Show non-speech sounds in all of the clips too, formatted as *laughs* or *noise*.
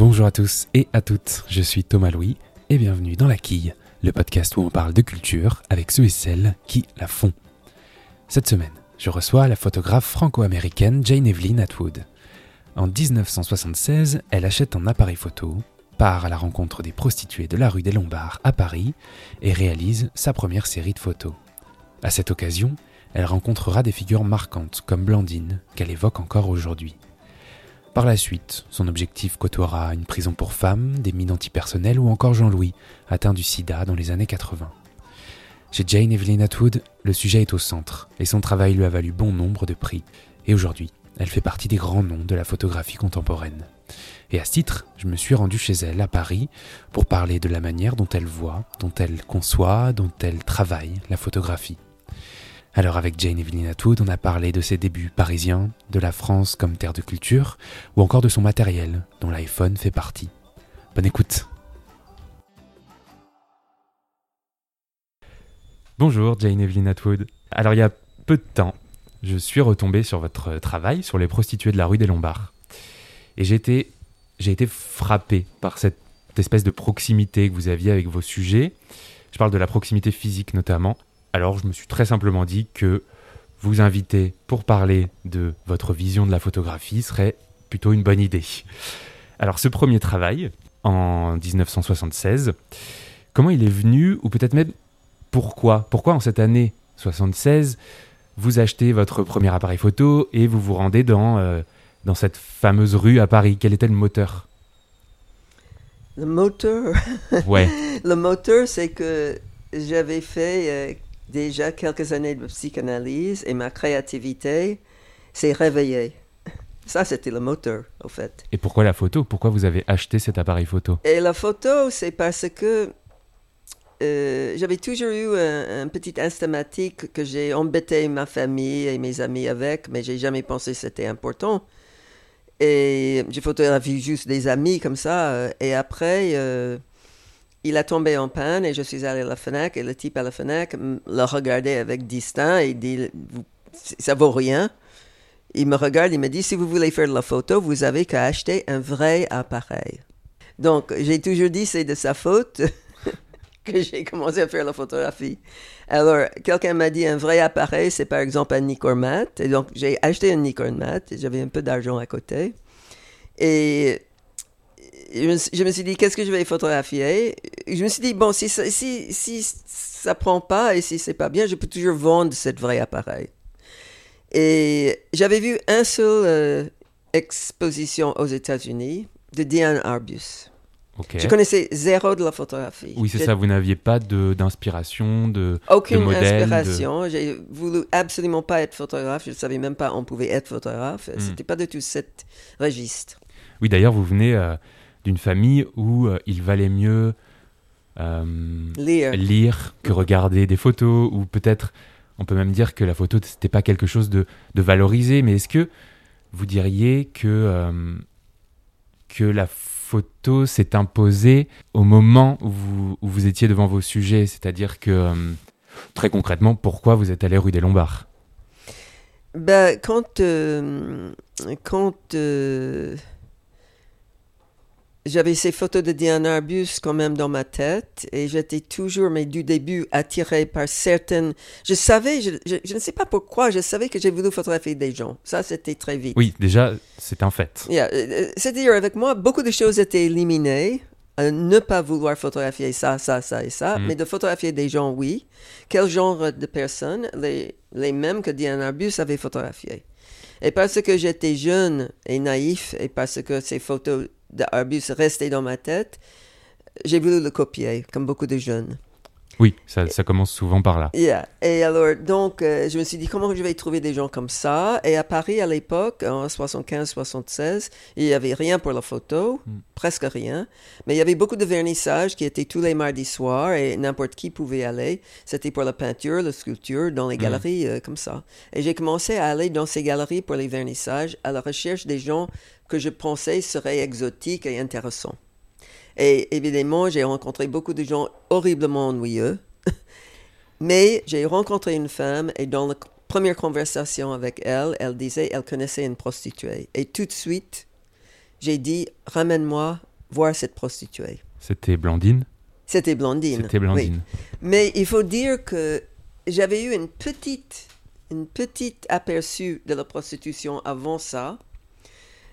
Bonjour à tous et à toutes, je suis Thomas Louis et bienvenue dans La Quille, le podcast où on parle de culture avec ceux et celles qui la font. Cette semaine, je reçois la photographe franco-américaine Jane Evelyn Atwood. En 1976, elle achète un appareil photo, part à la rencontre des prostituées de la rue des Lombards à Paris et réalise sa première série de photos. À cette occasion, elle rencontrera des figures marquantes comme Blandine, qu'elle évoque encore aujourd'hui. Par la suite, son objectif côtoiera une prison pour femmes, des mines antipersonnelles ou encore Jean-Louis, atteint du sida dans les années 80. Chez Jane Evelyn Atwood, le sujet est au centre et son travail lui a valu bon nombre de prix. Et aujourd'hui, elle fait partie des grands noms de la photographie contemporaine. Et à ce titre, je me suis rendu chez elle à Paris pour parler de la manière dont elle voit, dont elle conçoit, dont elle travaille la photographie. Alors avec Jane Evelyn Atwood, on a parlé de ses débuts parisiens, de la France comme terre de culture, ou encore de son matériel, dont l'iPhone fait partie. Bonne écoute Bonjour Jane Evelyn Atwood. Alors il y a peu de temps, je suis retombé sur votre travail sur les prostituées de la rue des Lombards. Et j'ai été, j'ai été frappé par cette espèce de proximité que vous aviez avec vos sujets. Je parle de la proximité physique notamment. Alors je me suis très simplement dit que vous inviter pour parler de votre vision de la photographie serait plutôt une bonne idée. Alors ce premier travail, en 1976, comment il est venu, ou peut-être même pourquoi? Pourquoi en cette année 76, vous achetez votre premier appareil photo et vous vous rendez dans, euh, dans cette fameuse rue à Paris? Quel était le moteur? Le moteur? Ouais. *laughs* Le moteur, c'est que j'avais fait euh, déjà quelques années de psychanalyse et ma créativité s'est réveillée. *laughs* Ça, c'était le moteur, au fait. Et pourquoi la photo? Pourquoi vous avez acheté cet appareil photo? Et la photo, c'est parce que euh, j'avais toujours eu un, un petit instamatique que j'ai embêté ma famille et mes amis avec, mais j'ai jamais pensé que c'était important. Et j'ai photographié juste des amis comme ça. euh, Et après, euh, il a tombé en panne et je suis allé à la FNAC et le type à la FNAC le regardait avec distinct et dit Ça vaut rien. Il me regarde, il me dit Si vous voulez faire de la photo, vous avez qu'à acheter un vrai appareil. Donc, j'ai toujours dit c'est de sa faute *laughs* que j'ai commencé à faire la photographie. Alors, quelqu'un m'a dit un vrai appareil, c'est par exemple un Nikon Mat. Et donc, j'ai acheté un Nikon Mat. et J'avais un peu d'argent à côté. Et je me suis dit, qu'est-ce que je vais photographier? Je me suis dit, bon, si ça, si, si ça prend pas et si c'est pas bien, je peux toujours vendre ce vrai appareil. Et j'avais vu un seul euh, exposition aux États-Unis de Diane Arbus. Ok. Je connaissais zéro de la photographie. Oui, c'est ça, vous n'aviez pas d'inspiration, de, Aucune de modèle. de- inspiration. J'ai voulu absolument pas être photographe. Je ne savais même pas on pouvait être photographe. Hmm. C'était pas du tout cet registre. Oui, d'ailleurs, vous venez euh, d'une famille où euh, il valait mieux Lire. lire que regarder des photos, ou peut-être, on peut même dire que la photo, c'était pas quelque chose de, de valorisé, mais est-ce que vous diriez que, euh, que la photo s'est imposée au moment où vous, où vous étiez devant vos sujets? C'est-à-dire que, euh, très concrètement, pourquoi vous êtes allé rue des Lombards? Ben, quand euh, quand euh, j'avais ces photos de Diane Arbus quand même dans ma tête et j'étais toujours, mais du début, attirée par certaines... Je savais, je, je- je ne sais pas pourquoi, je savais que j'ai voulu photographier des gens. Ça, c'était très vite. Oui, déjà, c'est un fait. Yeah, euh, euh, C'est-à-dire, avec moi, beaucoup de choses étaient éliminées. Euh, ne pas vouloir photographier ça, ça, ça et ça, Mm. mais de photographier des gens, oui. Quel genre de personnes les, les mêmes que Diane Arbus avait photographié. Et parce que j'étais jeune et naïf, et parce que ces photos d'Arbus restaient dans ma tête, j'ai voulu le copier, comme beaucoup de jeunes. Oui, ça, ça commence souvent par là. Yeah. Et alors, donc, euh, je me suis dit, comment je vais trouver des gens comme ça? Et à Paris, à l'époque, en 75-76, il n'y avait rien pour la photo, Mm. presque rien. Mais il y avait beaucoup de vernissages qui étaient tous les mardis soirs et n'importe qui pouvait aller. C'était pour la peinture, la sculpture, dans les Mm. galeries euh, comme ça. Et j'ai commencé à aller dans ces galeries pour les vernissages à la recherche des gens que je pensais seraient exotiques et intéressants. Et évidemment, j'ai rencontré beaucoup de gens horriblement ennuyeux. *laughs* Mais j'ai rencontré une femme et dans la première conversation avec elle, elle disait elle connaissait une prostituée. Et tout de suite, j'ai dit ramène-moi voir cette prostituée. C'était Blandine? C'était Blandine. C'était Blandine. oui. Mais il faut dire que j'avais eu une petite, une petite aperçu de la prostitution avant ça.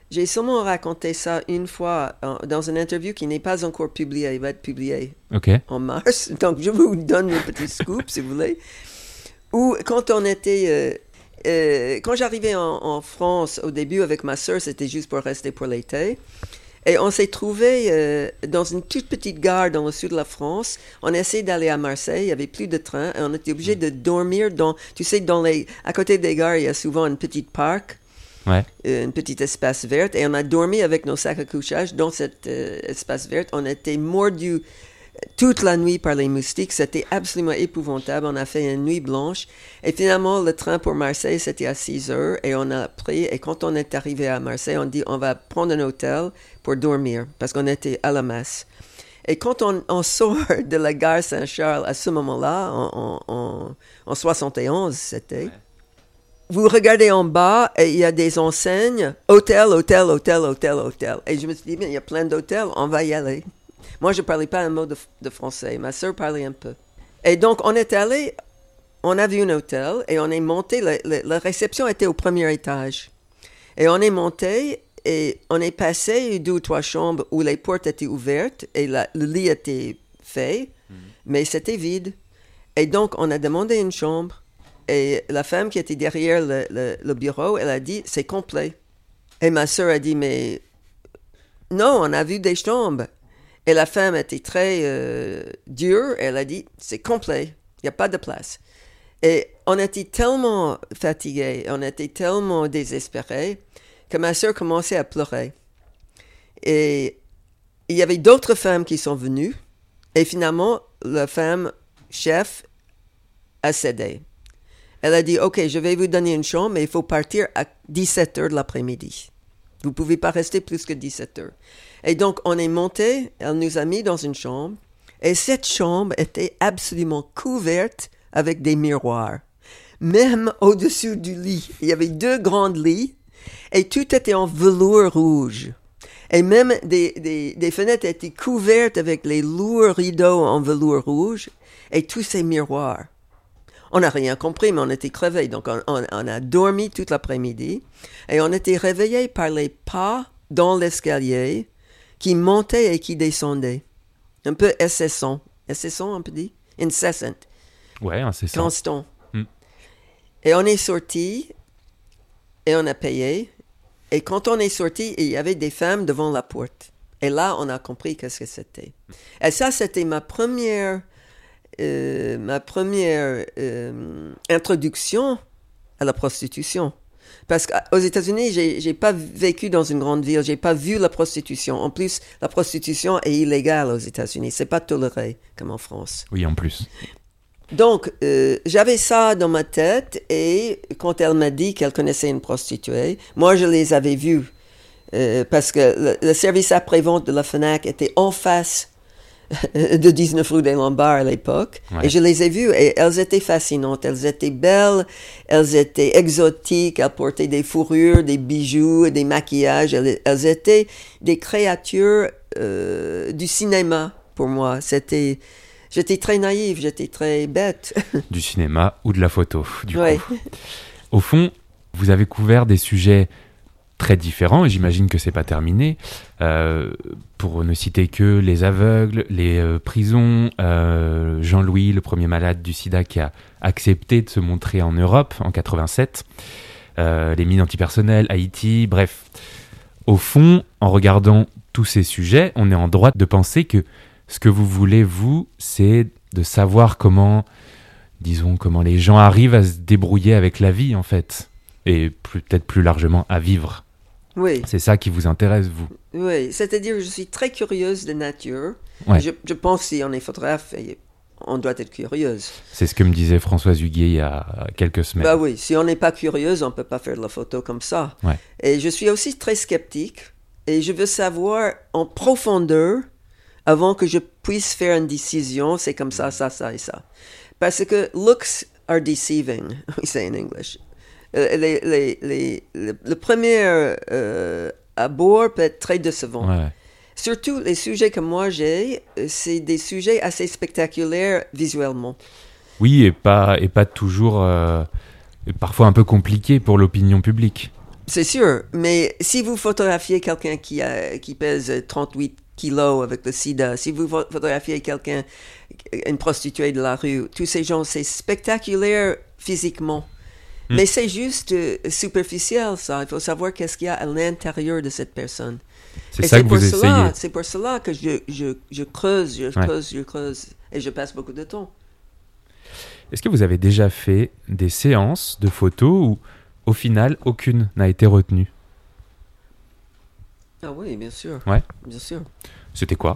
J'ai seulement raconté ça une fois en- dans une interview qui n'est pas encore publiée, il va être publié Ok. en mars. *laughs* Donc, je vous donne le petit scoop, si vous voulez. Ou quand on était... euh, euh, quand j'arrivais en, en France au début avec ma sœur, c'était juste pour rester pour l'été. Et on s'est trouvé euh, dans une toute petite gare dans le sud de la France. On a essayé d'aller à Marseille, il n'y avait plus de train, et on était obligé de dormir dans, tu sais, dans les, à côté des gares, il y a souvent une petite parc, Ouais. euh, une petite espace verte, et on a dormi avec nos sacs à couchage dans cet euh, espace vert. On était mordus toute la nuit par les moustiques. C'était absolument épouvantable. On a fait une nuit blanche. Et finalement, le train pour Marseille, c'était à 6 heures. Et on a pris, et quand on est arrivé à Marseille, on dit, on va prendre un hôtel pour dormir, parce qu'on était à la masse. Et quand on, on *laughs* sort de la gare Saint-Charles à ce moment-là, en, en, en, en 71, c'était, vous regardez en bas et il y a des enseignes, hôtel, hôtel, hôtel, hôtel, hôtel. Et je me suis dit, mais il y a plein d'hôtels, on va y aller. Moi, je ne parlais pas un mot de, de français. Ma soeur parlait un peu. Et donc, on est allé, on a vu un hôtel et on est monté. La, la- la réception était au premier étage. Et on est monté et on est passé deux ou trois chambres où les portes étaient ouvertes et la- le lit était fait, mais c'était vide. Et donc, on a demandé une chambre. Et la femme qui était derrière le, bureau, elle a dit, c'est complet. Et ma soeur a dit, mais non, on a vu des chambres. Et la femme était très euh, dure. Elle a dit, c'est complet, il n'y a pas de place. Et on était tellement fatigués, on était tellement désespérés que ma soeur commençait à pleurer. Et il y avait d'autres femmes qui sont venues. Et finalement, la femme chef a cédé. Elle a dit, OK, je vais vous donner une chambre, mais il faut partir à 17 heures de l'après-midi. Vous ne pouvez pas rester plus que 17 heures. Et donc, on est monté, elle nous a mis dans une chambre, et cette chambre était absolument couverte avec des miroirs. Même au-dessus du lit, il y avait deux grands lits, et tout était en velours rouge. Et même des, des, des fenêtres étaient couvertes avec les lourds rideaux en velours rouge, et tous ces miroirs. On n'a rien compris, mais on était crevés. Donc, on, on- on a dormi toute l'après-midi et on était réveillés par les pas dans l'escalier qui montaient et qui descendaient. Un peu incessant. Incessant, on peut dire? Incessant. Ouais, ça. Constant. Mm. Et on est sorti et on a payé. Et quand on est sorti, il y avait des femmes devant la porte. Et là, on a compris qu'est-ce que c'était. Et ça, c'était ma première, euh, ma première euh, introduction à la prostitution. Parce qu'aux États-Unis, j'ai, j'ai pas vécu dans une grande ville, j'ai pas vu la prostitution. En plus, la prostitution est illégale aux États-Unis, c'est pas toléré comme en France. Oui, en plus. Donc, euh, j'avais ça dans ma tête et quand elle m'a dit qu'elle connaissait une prostituée, moi je les avais vues euh, parce que le, le service après-vente de la FNAC était en face *laughs* de 19 rue des Lombards à l'époque. Ouais. Et je les ai vues et elles étaient fascinantes. Elles étaient belles, elles étaient exotiques, elles portaient des fourrures, des bijoux, des maquillages. Elles, elles étaient des créatures euh, du cinéma pour moi. C'était... J'étais très naïve, j'étais très bête. *laughs* Du cinéma ou de la photo, du Ouais. coup. Au fond, vous avez couvert des sujets très différents, et j'imagine que c'est pas terminé. Euh, pour ne citer que les aveugles, les euh, prisons, euh, Jean-Louis, le premier malade du sida qui a accepté de se montrer en Europe en 87, euh, les mines antipersonnelles, Haïti, bref. Au fond, en regardant tous ces sujets, on est en droit de penser que ce que vous voulez, vous, c'est de savoir comment, disons, comment les gens arrivent à se débrouiller avec la vie, en fait. Et peut-être plus largement à vivre. Oui, C'est ça qui vous intéresse, vous. oui. C'est-à-dire, je suis très curieuse de nature. Ouais. Je, je pense si on est photographe, on doit être curieuse. C'est ce que me disait Françoise Huguet il y a quelques semaines. Bah oui, si on n'est pas curieuse, on peut pas faire de la photo comme ça. Ouais. Et je suis aussi très sceptique et je veux savoir en profondeur avant que je puisse faire une décision, c'est comme ça, ça, ça et ça. Parce que looks are deceiving, *laughs* we say in English. Euh, les- les- les- le, premier euh, abord peut être très décevant. Ouais. Surtout les sujets que moi j'ai, euh, c'est des sujets assez spectaculaires visuellement. Oui, et pas, et pas toujours. euh, parfois un peu compliqué pour l'opinion publique. C'est sûr, mais si vous photographiez quelqu'un qui, a, qui pèse 38 kilos avec le sida, si vous pho- photographiez quelqu'un, une prostituée de la rue, tous ces gens, c'est spectaculaire physiquement. Hmm. Mais c'est juste euh, superficiel, ça. Il faut savoir qu'est-ce qu'il y a à l'intérieur de cette personne. C'est ça que vous essayez. C'est pour cela que je, je, je creuse, je Ouais. creuse, je creuse, et je passe beaucoup de temps. Est-ce que vous avez déjà fait des séances de photos où, au final, aucune n'a été retenue? Ah oui, bien sûr. Ouais. Bien sûr. C'était quoi?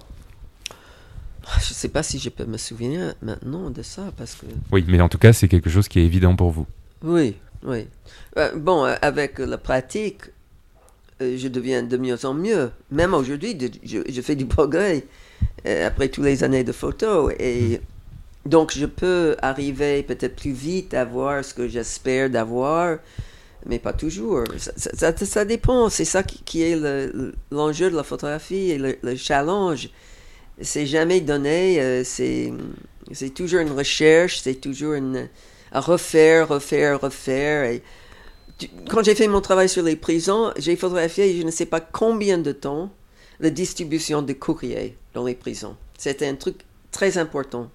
Je ne sais pas si je peux me souvenir maintenant de ça, parce que... Oui, mais en tout cas, c'est quelque chose qui est évident pour vous. Oui, oui. Euh, bon, euh, avec la pratique, euh, je deviens de mieux en mieux. Même aujourd'hui, je, fais du progrès après toutes les années de photo. Et donc, je peux arriver peut-être plus vite à voir ce que j'espère d'avoir, mais pas toujours. Ça, dépend. C'est ça qui, est le- l'enjeu de la photographie et le, le challenge. C'est jamais donné. c'est toujours une recherche, c'est toujours une à refaire, refaire, refaire. Et tu- quand j'ai fait mon travail sur les prisons, j'ai photographié, je ne sais pas combien de temps, la distribution de courriers dans les prisons. C'était un truc très important.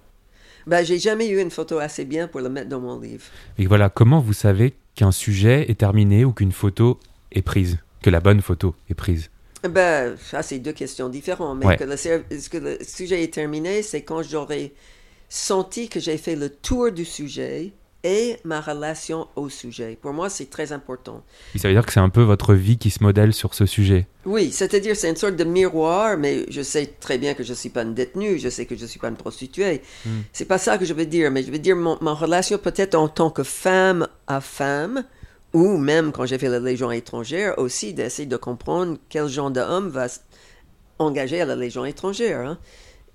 Ben, j'ai jamais eu une photo assez bien pour le mettre dans mon livre. Et voilà, comment vous savez qu'un sujet est terminé ou qu'une photo est prise Que la bonne photo est prise? Ben, ça, c'est deux questions différentes. Mais Ouais. que, le, que le sujet est terminé, c'est quand j'aurai senti que j'ai fait le tour du sujet et ma relation au sujet. Pour moi, c'est très important. Et ça veut dire que c'est un peu votre vie qui se modèle sur ce sujet. Oui, c'est-à-dire c'est une sorte de miroir, mais je sais très bien que je ne suis pas une détenue, je sais que je ne suis pas une prostituée. Hmm. C'est pas ça que je veux dire, mais je veux dire mon, ma relation peut-être en tant que femme à femme, ou même quand j'ai fait la Légion étrangère, aussi d'essayer de comprendre quel genre d'homme va engager à la Légion étrangère. hein.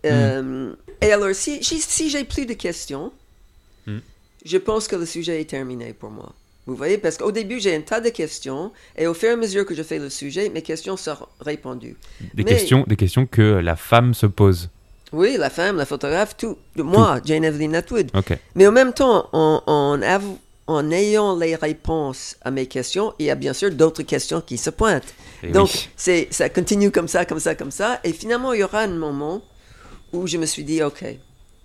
Euh, et alors, si, si, si j'ai plus de questions, Hmm. Je pense que le sujet est terminé pour moi. Vous voyez, parce qu'au début, j'ai un tas de questions, et au fur et à mesure que je fais le sujet, mes questions sont répondues. Des, Mais- questions, des questions que la femme se pose. Oui, la femme, la photographe, tout. Moi, Jane Evelyn Atwood. Mais en même temps, en, en, ayant les réponses à mes questions, il y a bien sûr d'autres questions qui se pointent. Et Donc, oui. c'est, ça continue comme ça, comme ça, comme ça. Et finalement, il y aura un moment où je me suis dit, OK,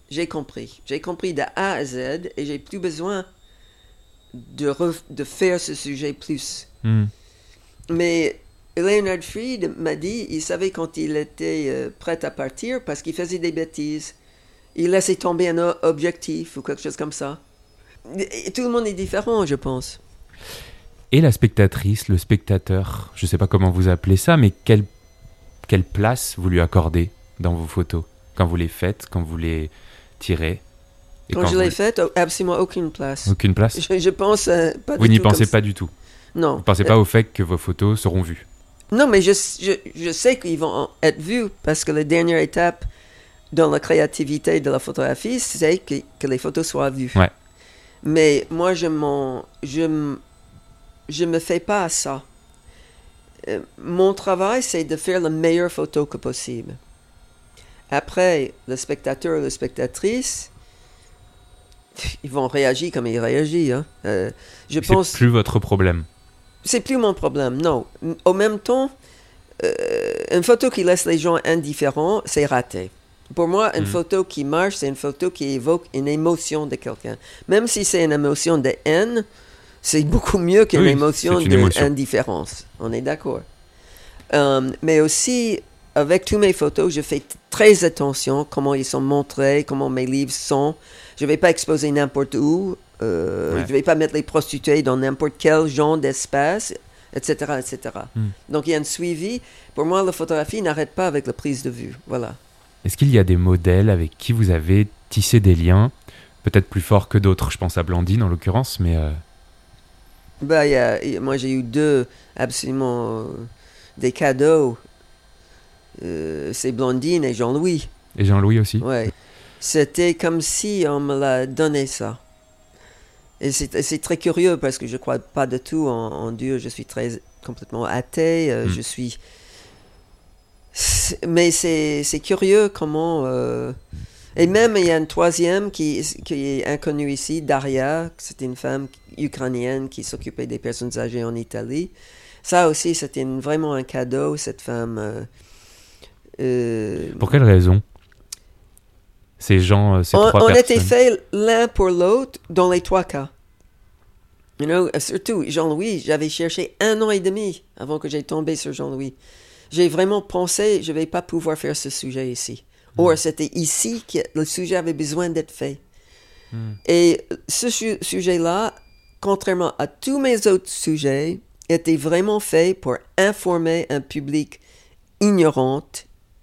j'ai compris. J'ai compris de A à Z et j'ai plus besoin de, faire ce sujet plus. Hmm. Mais Leonard Fried m'a dit, il savait quand il était euh, prêt à partir parce qu'il faisait des bêtises. Il laissait tomber un objectif ou quelque chose comme ça. Et tout le monde est différent, je pense. Et la spectatrice, le spectateur, je sais pas comment vous appelez ça, mais quelle, quelle place vous lui accordez dans vos photos? Quand vous les faites, quand vous les et Quand je vous- l'ai fait, oh, absolument aucune place. Aucune place Je, je pense euh, pas Vous n'y pensez ça. pas du tout. Non. Vous pensez pas au fait que vos photos seront vues. Non, mais je, je, je sais qu'ils vont être vus parce que la dernière étape dans la créativité de la photographie, c'est que, que les photos soient vues. Ouais. Mais moi, je m'en, je, je me fais pas à ça. Euh, mon travail, c'est de faire la meilleure photo que possible. Après, le spectateur ou la spectatrice, ils vont réagir comme ils réagissent. hein. Euh, je C'est pense plus votre problème. c'est plus mon problème, non. Au même temps, euh, une photo qui laisse les gens indifférents, c'est raté. Pour moi, une Mhm. photo qui marche, c'est une photo qui évoque une émotion de quelqu'un. Même si c'est une émotion de haine, c'est beaucoup mieux qu'une Oui, c'est émotion. d'indifférence. On est d'accord. Euh, mais aussi, avec tous mes photos, je fais très attention comment ils sont montrés, comment mes livres sont. Je ne vais pas exposer n'importe où. euh, Ouais. Je ne vais pas mettre les prostituées dans n'importe quel genre d'espace, etc., etc. Hmm. Donc, il y a un suivi. Pour moi, la photographie n'arrête pas avec la prise de vue. Voilà. Est-ce qu'il y a des modèles avec qui vous avez tissé des liens Peut-être plus forts que d'autres? Je pense à Blandine en l'occurrence, mais euh, il y a- il y a- moi, j'ai eu deux absolument euh, des cadeaux. Euh, c'est Blondine et Jean-Louis. et Jean-Louis aussi. Ouais. C'était comme si on me l'a donné ça. Et c'est très curieux parce que je crois pas du tout en, en Dieu. Je suis très complètement athée. euh, Mm. Je suis. mais c'est curieux comment. euh, Et même, il y a une troisième qui, qui est inconnue ici, Daria. C'était une femme ukrainienne qui s'occupait des personnes âgées en Italie. Ça aussi, c'était vraiment un cadeau, cette femme. euh, Pour quelle raison Ces gens, euh, ces on, trois on personnes? était faits l'un pour l'autre dans les trois cas. You know, euh, surtout Jean-Louis, j'avais cherché un an et demi avant que j'ai tombé sur Jean-Louis. J'ai vraiment pensé, je vais pas pouvoir faire ce sujet ici. Or, c'était ici que le sujet avait besoin d'être fait. Hmm. Et ce su- sujet-là, contrairement à tous mes autres sujets, était vraiment fait pour informer un public ignorant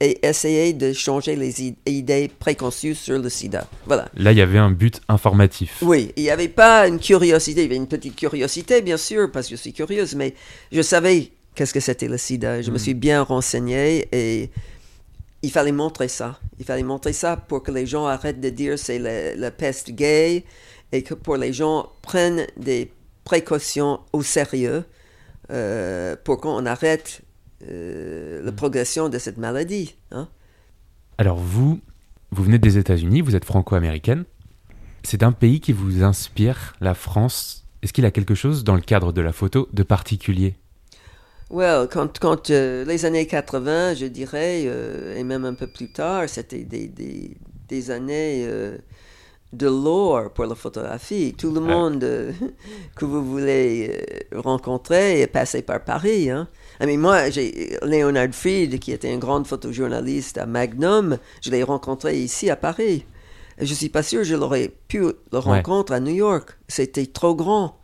et essayer de changer les idées préconçues sur le sida. Voilà. Là, il y avait un but informatif. Oui, il n'y avait pas une curiosité, il y avait une petite curiosité, bien sûr, parce que je suis curieuse, mais je savais qu'est-ce que c'était le sida. Je me Mm. suis bien renseigné et il fallait montrer ça. Il fallait montrer ça pour que les gens arrêtent de dire c'est la, la peste gay et que pour les gens prennent des précautions au sérieux euh, pour qu'on arrête euh, la progression de cette maladie. hein. Alors vous, vous venez des États-Unis, vous êtes franco-américaine. C'est un pays qui vous inspire, la France. Est-ce qu'il a quelque chose dans le cadre de la photo de particulier? Well, quand, quand euh, les années 80, je dirais, euh, et même un peu plus tard, c'était des, des, des années de l'or pour la photographie. Tout le Ouais. monde *laughs* que vous voulez rencontrer est passé par Paris. Hein. I mean, moi, j'ai Leonard Fried, qui était un grand photojournaliste à Magnum, je l'ai rencontré ici à Paris. Je suis pas sûr que je l'aurais pu le rencontrer à New York. C'était trop grand.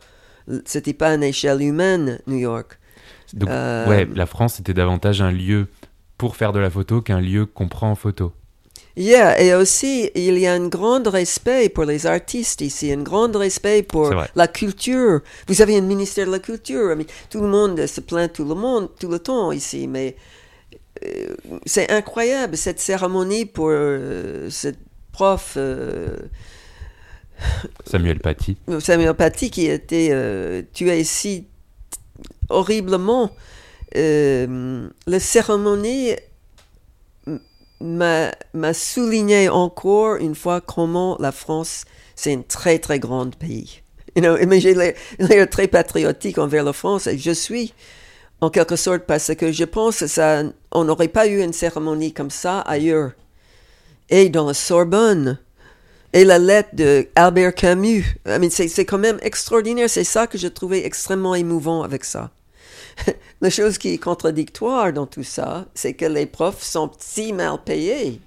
C'était pas une échelle humaine, New York. Donc, Euh, ouais, la France était davantage un lieu pour faire de la photo qu'un lieu qu'on prend en photo. Yeah, et aussi, il y a un grand respect pour les artistes ici, un grand respect pour la culture. Vous avez un ministère de la culture. I mean, tout le monde se plaint tout le monde, tout le temps ici, mais euh, c'est incroyable cette cérémonie pour euh, cette prof euh, Samuel Paty. Samuel Paty qui a été euh, tué si horriblement. Euh, la cérémonie m'a souligné encore une fois comment la France, c'est un très très grand pays. You know, mais j'ai l'air très patriotique envers la France et je suis en quelque sorte parce que je pense que ça, on n'aurait pas eu une cérémonie comme ça ailleurs. Et dans la Sorbonne, et la lettre de Albert Camus. I mean, c'est quand même extraordinaire. C'est ça que je trouvais extrêmement émouvant avec ça. La chose qui est contradictoire dans tout ça, c'est que les profs sont si mal payés.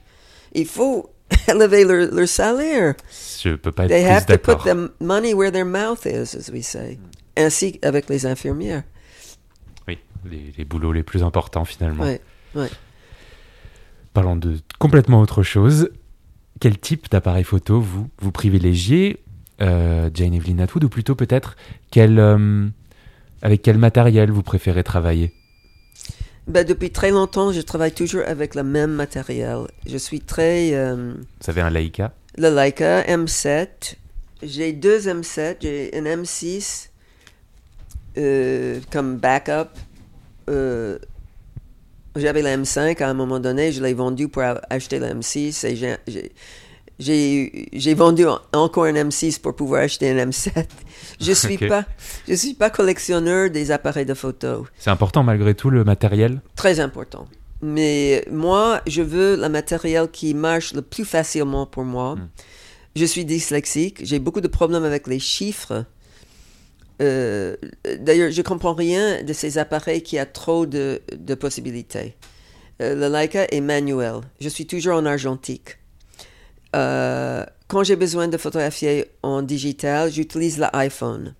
Il faut *laughs* élever leur, leur salaire. Je peux pas être They have to put the money where their mouth is, as we say. Ainsi avec les infirmières. Oui, les, les boulots les plus importants finalement. Parlons de complètement autre chose. Quel type d'appareil photo vous, vous privilégiez euh, Jane Evelyn Atwood ou plutôt peut-être quel, euh, avec quel matériel vous préférez travailler? Ben, depuis très longtemps, je travaille toujours avec le même matériel. Je suis très... euh, Vous avez un Leica? le Leica M7. J'ai deux M7. J'ai un M6 euh, comme backup. Euh, J'avais la M5 à un moment donné. Je l'ai vendu pour acheter la M6 et j'ai- j'ai- vendu en- encore un M6 pour pouvoir acheter un M7. Je *laughs* suis Ok. pas je suis pas collectionneur des appareils de photo. C'est important malgré tout le matériel? Très important. Mais moi, je veux le matériel qui marche le plus facilement pour moi. Mm. Je suis dyslexique, j'ai beaucoup de problèmes avec les chiffres. Euh, D'ailleurs, je comprends rien de ces appareils qui a trop de, de possibilités. Euh, le Leica est manuel. Je suis toujours en argentique. Euh, quand j'ai besoin de photographier en digital, j'utilise l'iPhone.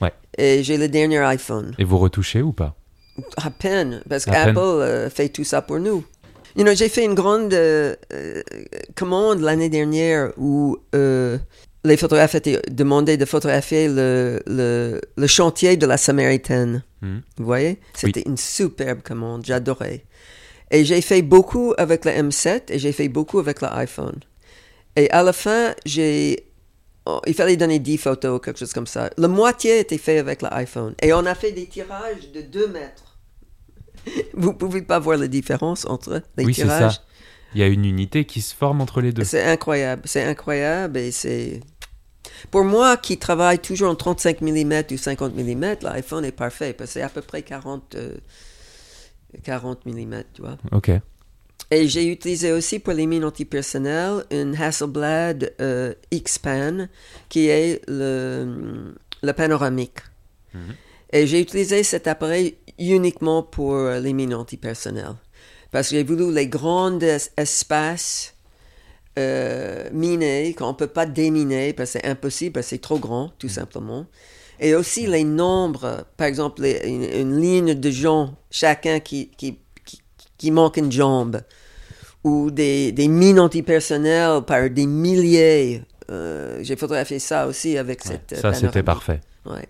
Ouais. Et j'ai le dernier iPhone. Et vous retouchez ou pas? À peine, parce qu'Apple euh, fait tout ça pour nous. You know, j'ai fait une grande euh, commande l'année dernière où les photographes étaient demandés de photographier le, le, le chantier de la Samaritaine. Mhm. Vous voyez? C'était une superbe commande, j'adorais. Et j'ai fait beaucoup avec le M7 et j'ai fait beaucoup avec l'iPhone. Et à la fin, j'ai... oh, il fallait donner 10 photos, quelque chose comme ça. La moitié était fait avec l'iPhone. Et on a fait des tirages de 2 mètres. *laughs* Vous pouvez pas voir la différence entre les oui, c'est tirages. ça. Il y a une unité qui se forme entre les deux. C'est incroyable, c'est incroyable et c'est... Pour moi qui travaille toujours en 35 mm ou 50 mm, l'iPhone est parfait parce que c'est à peu près 40, euh, 40 mm, tu vois. Ok. Et j'ai utilisé aussi pour les mines antipersonnelles une Hasselblad euh, X-Pan qui est le, le panoramique. Mhm. Et j'ai utilisé cet appareil uniquement pour les mines antipersonnelles. Parce que j'ai voulu les grands es- espaces euh, minés qu'on ne peut pas déminer parce que c'est impossible, parce que c'est trop grand, tout simplement. Et aussi les nombres, par exemple, les- une, une ligne de gens, chacun qui, qui, qui, qui manque une jambe, ou des, des mines antipersonnelles par des milliers. Euh, j'ai photographié ça aussi avec Ouais, cette. euh, ça, c'était parfait. Ouais.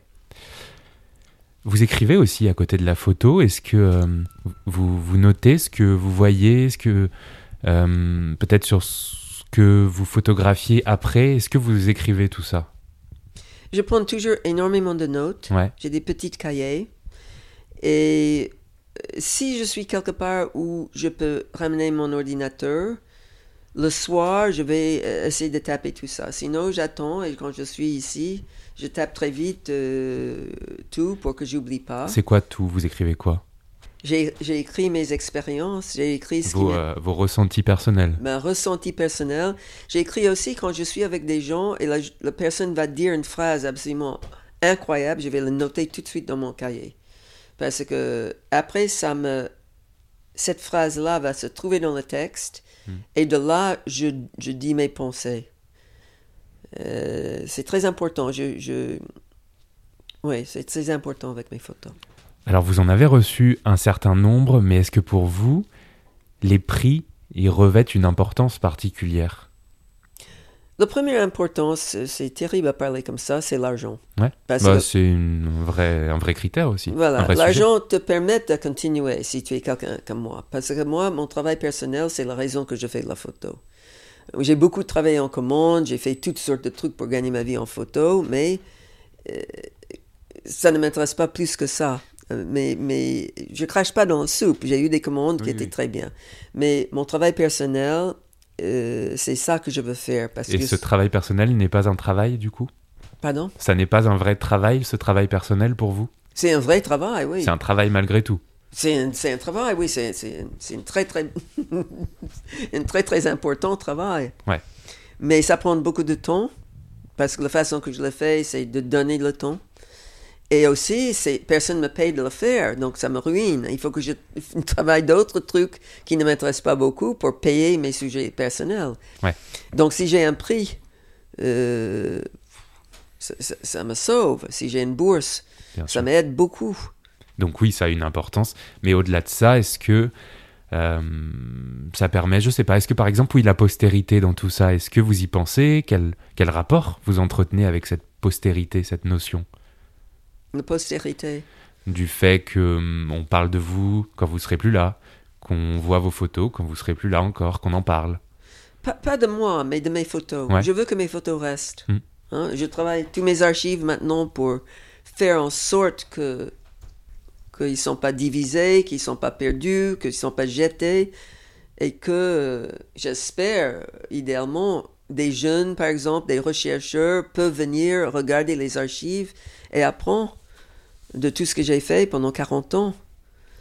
Vous écrivez aussi à côté de la photo. Est-ce que euh, vous, vous notez ce que vous voyez Est-ce que euh, peut-être sur ce que vous photographiez après Est-ce que vous écrivez tout ça? Je prends toujours énormément de notes. Ouais. J'ai des petites cahiers. Et si je suis quelque part où je peux ramener mon ordinateur, le soir, je vais euh, essayer de taper tout ça. Sinon, j'attends et quand je suis ici, je tape très vite euh, tout pour que j'oublie pas. C'est quoi tout? Vous écrivez quoi? J'ai écrit mes expériences, j'ai écrit ce qui vos, m'est- euh, vos ressentis personnels. ma ressenti personnel. J'ai écrit aussi quand je suis avec des gens et la, la personne va dire une phrase absolument incroyable, je vais le noter tout de suite dans mon cahier. Parce que après, ça me, cette phrase-là va se trouver dans le texte et de là, je, je dis mes pensées. Euh, c'est très important. Je, je... Oui, c'est très important avec mes photos. Alors vous en avez reçu un certain nombre, mais est-ce que pour vous, les prix y revêtent une importance particulière? La première importance, c'est terrible à parler comme ça, c'est l'argent. Ouais. Parce Bah, que- C'est un vrai critère aussi. Voilà, l'argent te permet de continuer si tu es quelqu'un comme moi. Parce que moi, mon travail personnel, c'est la raison que je fais de la photo. J'ai beaucoup travaillé en commande, j'ai fait toutes sortes de trucs pour gagner ma vie en photo, mais euh, ça ne m'intéresse pas plus que ça. Euh, Mais, mais je crache pas dans le soupe. J'ai eu des commandes qui étaient oui. très bien. Mais mon travail personnel, euh, c'est ça que je veux faire. Parce Et que ce travail personnel n'est pas un travail du coup? Pardon? Ça n'est pas un vrai travail, ce travail personnel pour vous? C'est un vrai travail, oui. C'est un travail malgré tout? C'est un, un travail, oui, c'est, c'est, c'est une très, très, *laughs* un très, très important travail. Ouais. Mais ça prend beaucoup de temps, parce que la façon que je le fais, c'est de donner le temps. Et aussi, personne ne me paye de le faire, donc ça me ruine. Il faut que je *laughs* travaille d'autres trucs qui ne m'intéressent pas beaucoup pour payer mes sujets personnels. Ouais. Donc si j'ai un prix, euh, ça, ça- ça me sauve. Si j'ai une bourse, Bien ça m'aide beaucoup. Donc oui, ça a une importance. Mais au-delà de ça, est-ce que euh, ça permet, je sais pas, est-ce que par exemple, oui, la postérité dans tout ça, est-ce que vous y pensez? Quel, quel rapport vous entretenez avec cette postérité, cette notion? La postérité. du fait que hum, on parle de vous quand vous serez plus là, qu'on voit vos photos quand vous serez plus là encore, qu'on en parle. Pas, pas de moi, mais de mes photos. Ouais. Je veux que mes photos restent. Mm. Hein, Je travaille tous mes archives maintenant pour faire en sorte que qu'ils ne sont pas divisés, qu'ils ne sont pas perdus, qu'ils ne sont pas jetés, et que, j'espère, idéalement, des jeunes, par exemple, des chercheurs, peuvent venir regarder les archives et apprendre de tout ce que j'ai fait pendant 40 ans.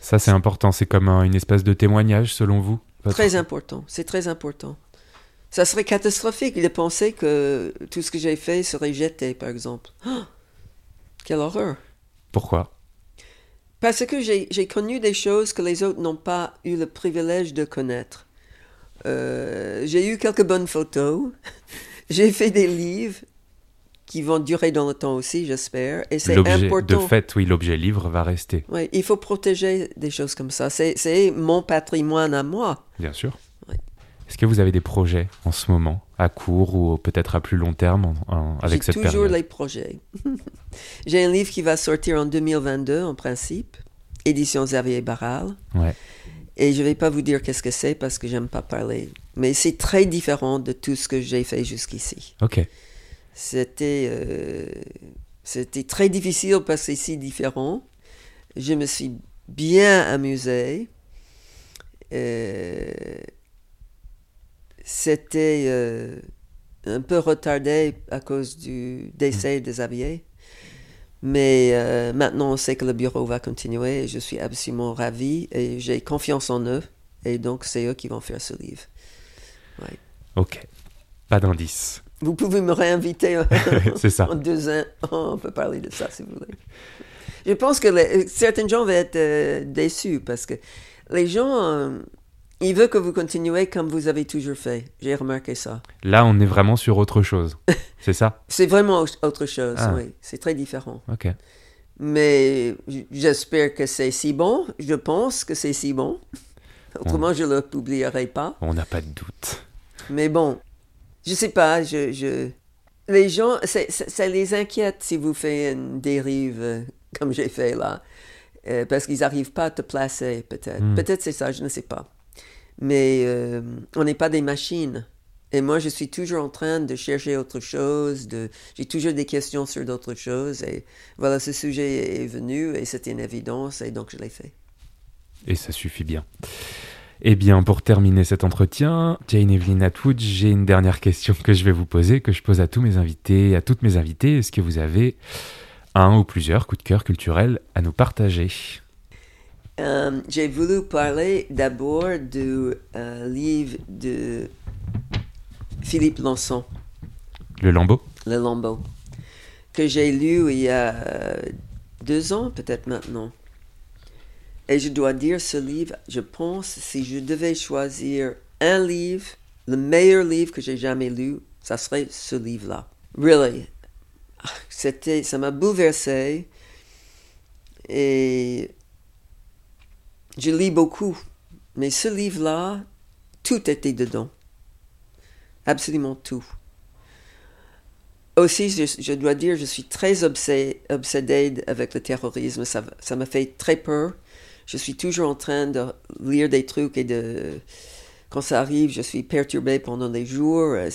Ça, c'est important. C'est comme un- une espèce de témoignage, selon vous Très important, c'est très important. Ça serait catastrophique de penser que tout ce que j'ai fait serait jeté, par exemple. *gasps* Ah, quelle horreur. Pourquoi? Parce que j'ai connu des choses que les autres n'ont pas eu le privilège de connaître. Euh, j'ai eu quelques bonnes photos. *laughs* j'ai fait des livres qui vont durer dans le temps aussi, j'espère. Et c'est L'objet, de important. fait, oui, l'objet livre va rester, Oui, il faut protéger des choses comme ça. C'est mon patrimoine à moi. bien sûr. Est-ce que vous avez des projets en ce moment, à court ou peut-être à plus long terme, en- en- avec J'ai cette toujours période? les projets. *laughs* J'ai un livre qui va sortir en 2022, en principe, édition Xavier Barral. Ouais. Et je vais pas vous dire qu'est-ce que c'est parce que j'aime pas parler. Mais c'est très différent de tout ce que j'ai fait jusqu'ici. Ok. C'était euh, c'était très difficile parce que c'est si différent. Je me suis bien amusé. Euh, C'était euh, un peu retardé à cause du décès des aviers. Mais euh, maintenant, on sait que le bureau va continuer et je suis absolument ravi et j'ai confiance en eux. Et donc, c'est eux qui vont faire ce livre. Ouais. Ok, pas d'indice. Vous pouvez me réinviter *laughs* C'est ça. *laughs* en deux ans. Oh, on peut parler de ça si vous voulez. Je pense que les- certains gens vont être euh, déçus parce que les gens, euh, ils veulent que vous continuez comme vous avez toujours fait. J'ai remarqué ça. Là, on est vraiment sur autre chose. *laughs* C'est ça? C'est vraiment autre chose, Ah. oui. C'est très différent. Ok. Mais j'espère que c'est si bon. Je pense que c'est si bon. *laughs* Autrement, je ne le publierai pas. On n'a pas de doute. Mais bon, je sais pas, je, je... les gens, ça les inquiète si vous faites une dérive euh, comme j'ai fait là, Euh, parce qu'ils n'arrivent pas à te placer, peut-être. Hmm. Peut-être c'est ça, je ne sais pas. Mais euh, on n'est pas des machines. Et moi, je suis toujours en train de chercher autre chose, j'ai toujours des questions sur d'autres choses. Et voilà, ce sujet est venu et c'était une évidence, et donc je l'ai fait. Et ça suffit bien. Eh bien, pour terminer cet entretien, Jane Evelyn Atwood, j'ai une dernière question que je vais vous poser, que je pose à tous mes invités, à toutes mes invitées. Est-ce que vous avez un ou plusieurs coups de cœur culturels à nous partager? Euh, j'ai voulu parler d'abord du euh, livre de Philippe Lançon, Le lambeau? Le Lambeau, que j'ai lu il y a deux ans peut-être maintenant. Et je dois dire, ce livre, je pense, si je devais choisir un livre, le meilleur livre que j'ai jamais lu, ça serait ce livre-là. Really. C'était, ça m'a bouleversé. Et je lis beaucoup, mais ce livre-là, tout était dedans. Absolument tout. Aussi, je, dois dire, je suis très obsé- obsédée avec le terrorisme. Ça, ça me fait très peur. Je suis toujours en train de lire des trucs et de... Quand ça arrive, je suis perturbée pendant des jours. euh,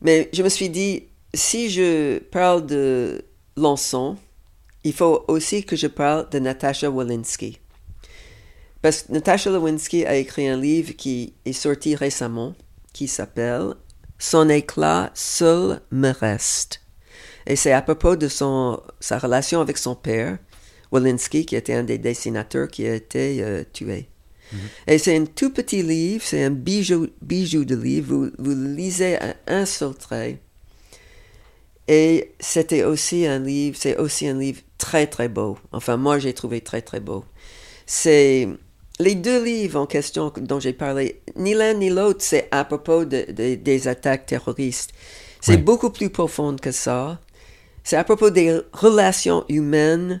Mais je me suis dit, si je parle de l'encens, il faut aussi que je parle de Natasha Walensky. Parce que Natasha Lewinsky a écrit un livre qui est sorti récemment, qui s'appelle Son éclat seul me reste. Et c'est à propos de son, sa relation avec son père, Walensky, qui était un des dessinateurs qui a été euh, tué. Et c'est un tout petit livre, c'est un bijou, bijou de livre, vous, vous lisez à un seul trait. Et c'était aussi un livre, c'est aussi un livre très très beau. Enfin, moi j'ai trouvé très très beau. C'est les deux livres en question dont j'ai parlé, ni l'un ni l'autre, c'est à propos de- de- des attaques terroristes. C'est beaucoup plus profond que ça. C'est à propos des relations humaines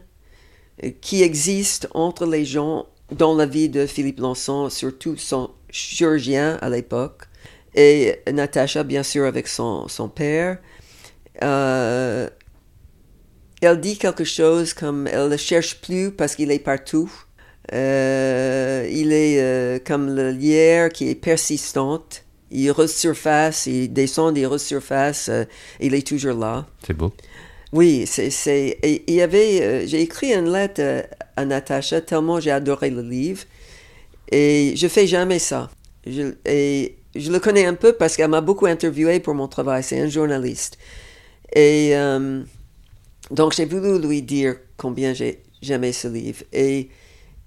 euh, qui existent entre les gens dans la vie de Philippe Lançon, surtout son chirurgien à l'époque, et Natacha, bien sûr, avec son, son père. Euh, elle dit quelque chose comme elle ne cherche plus parce qu'il est partout. Euh, il est euh, comme le lierre qui est persistante. Il resurface, il descend, il resurface, il est toujours là. C'est beau. Oui, c'est, il y avait, j'ai écrit une lettre à Natacha tellement j'ai adoré le livre et je fais jamais ça. Je, et je le connais un peu parce qu'elle m'a beaucoup interviewé pour mon travail. C'est un journaliste. Et euh, donc j'ai voulu lui dire combien j'ai j'aimais ce livre. Et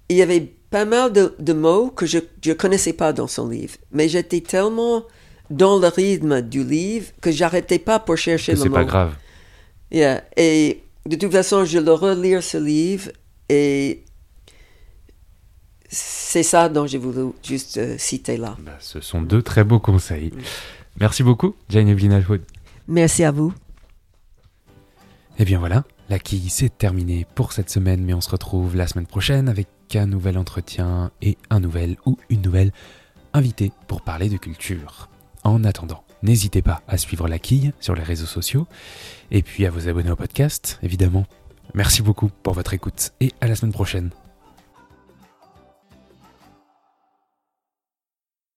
il y avait pas mal de, de mots que je ne connaissais pas dans son livre. Mais j'étais tellement dans le rythme du livre que j'arrêtais pas pour chercher Que le c'est mot. pas grave. Yeah. Et de toute façon, je le relire ce livre et c'est ça dont j'ai voulu juste euh, citer là. Bah, ce sont deux très beaux conseils. Merci beaucoup, Jane Evelyn Atwood. Merci à vous. Et bien voilà, la quille c'est terminé pour cette semaine, mais on se retrouve la semaine prochaine avec un nouvel entretien et un nouvel ou une nouvelle invité pour parler de culture. En attendant, n'hésitez pas à suivre la quille sur les réseaux sociaux et puis à vous abonner au podcast, évidemment. Merci beaucoup pour votre écoute et à la semaine prochaine.